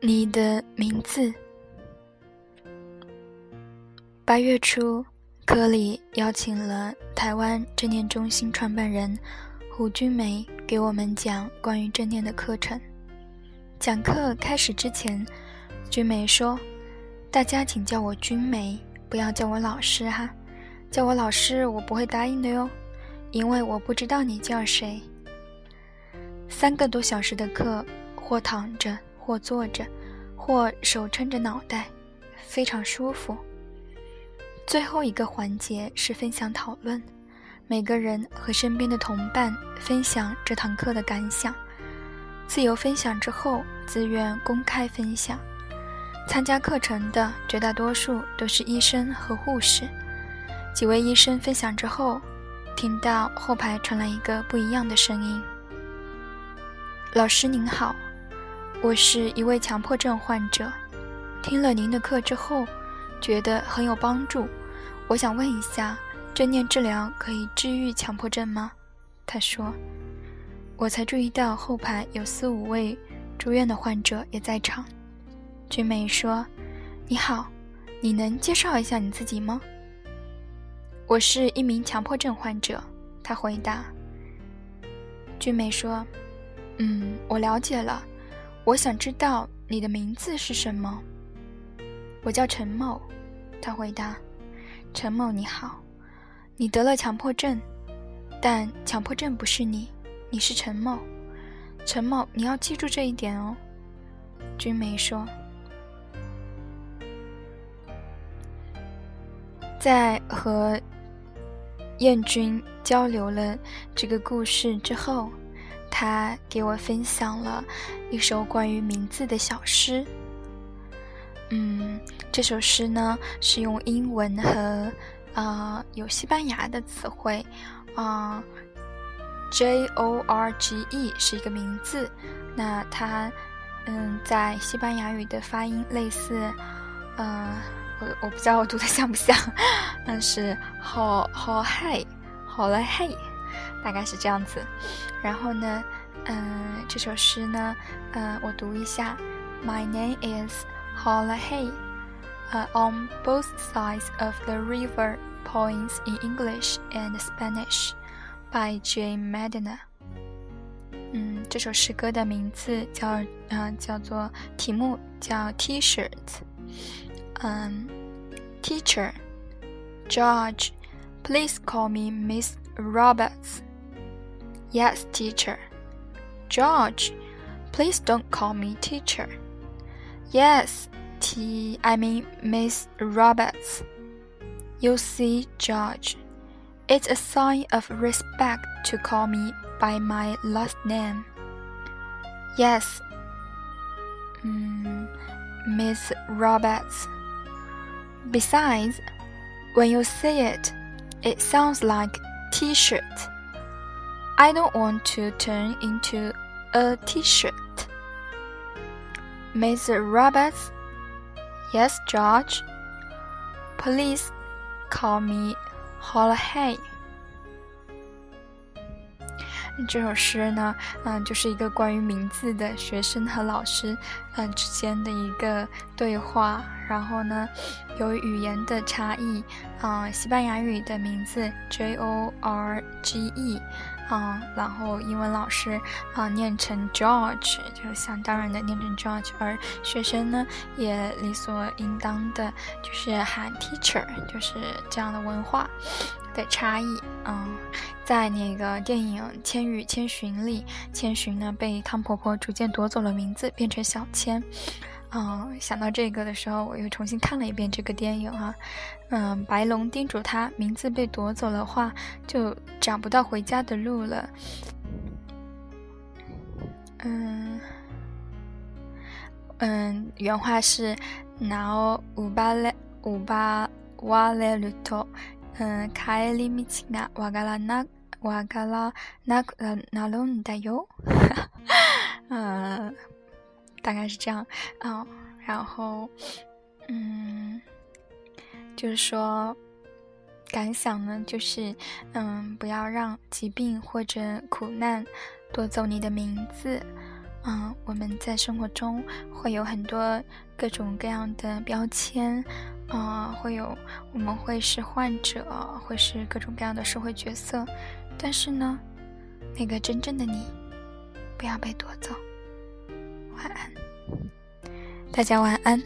你的名字。八月初，科里邀请了台湾正念中心创办人胡君梅给我们讲关于正念的课程。讲课开始之前，君梅说：“大家请叫我君梅，不要叫我老师哈。叫我老师，我不会答应的哟，因为我不知道你叫谁。”三个多小时的课，或躺着，或坐着，或手撑着脑袋，非常舒服。最后一个环节是分享讨论，每个人和身边的同伴分享这堂课的感想。自由分享之后，自愿公开分享。参加课程的绝大多数都是医生和护士。几位医生分享之后，听到后排传来一个不一样的声音：“老师您好，我是一位强迫症患者，听了您的课之后，觉得很有帮助。”我想问一下，正念治疗可以治愈强迫症吗？他说。我才注意到后排有四五位住院的患者也在场。君美说：“你好，你能介绍一下你自己吗？”我是一名强迫症患者。他回答。君美说：“嗯，我了解了。我想知道你的名字是什么？”我叫陈某。他回答。陈某，你好，你得了强迫症，但强迫症不是你，你是陈某。陈某，你要记住这一点哦。君梅说，在和燕君交流了这个故事之后，他给我分享了一首关于名字的小诗。嗯，这首诗呢是用英文和啊有西班牙的词汇，啊，J O R G E 是一个名字，那它嗯在西班牙语的发音类似，呃，我我不知道我读的像不像，但是好好嗨，好了嗨，大概是这样子。然后呢，嗯，这首诗呢，嗯，我读一下，My name is。Hollahay, uh, on both sides of the river poems in English and Spanish by Jane Medina。嗯，这首诗歌的名字叫啊、呃、叫做题目叫 T-shirt。嗯，Teacher George, please call me Miss Roberts. Yes, teacher. George, please don't call me teacher. Yes, T. I mean Miss Roberts. You see, George, it's a sign of respect to call me by my last name. Yes, mm, Miss Roberts. Besides, when you say it, it sounds like T-shirt. I don't want to turn into a T-shirt. Miss Roberts? Yes, George. Please call me Hollahay. 这首诗呢，嗯，就是一个关于名字的学生和老师，嗯之间的一个对话。然后呢，由于语言的差异，啊，西班牙语的名字 J O R G E。啊，然后英文老师啊念成 George，就想当然的念成 George，而学生呢也理所应当的就是喊 teacher，就是这样的文化的差异。嗯，在那个电影《千与千寻》里，千寻呢被汤婆婆逐渐夺走了名字，变成小千。嗯，想到这个的时候，我又重新看了一遍这个电影哈。嗯，白龙叮嘱他，名字被夺走的话，就找不到回家的路了。嗯嗯，原话是：“now 五巴勒五巴瓦勒鲁托，嗯，卡里米奇纳瓦嘎拉那瓦嘎拉那呃那隆达哟。”嗯。大概是这样啊，然后，嗯，就是说，感想呢，就是，嗯，不要让疾病或者苦难夺走你的名字，嗯，我们在生活中会有很多各种各样的标签，啊，会有我们会是患者，会是各种各样的社会角色，但是呢，那个真正的你，不要被夺走。晚安，大家晚安。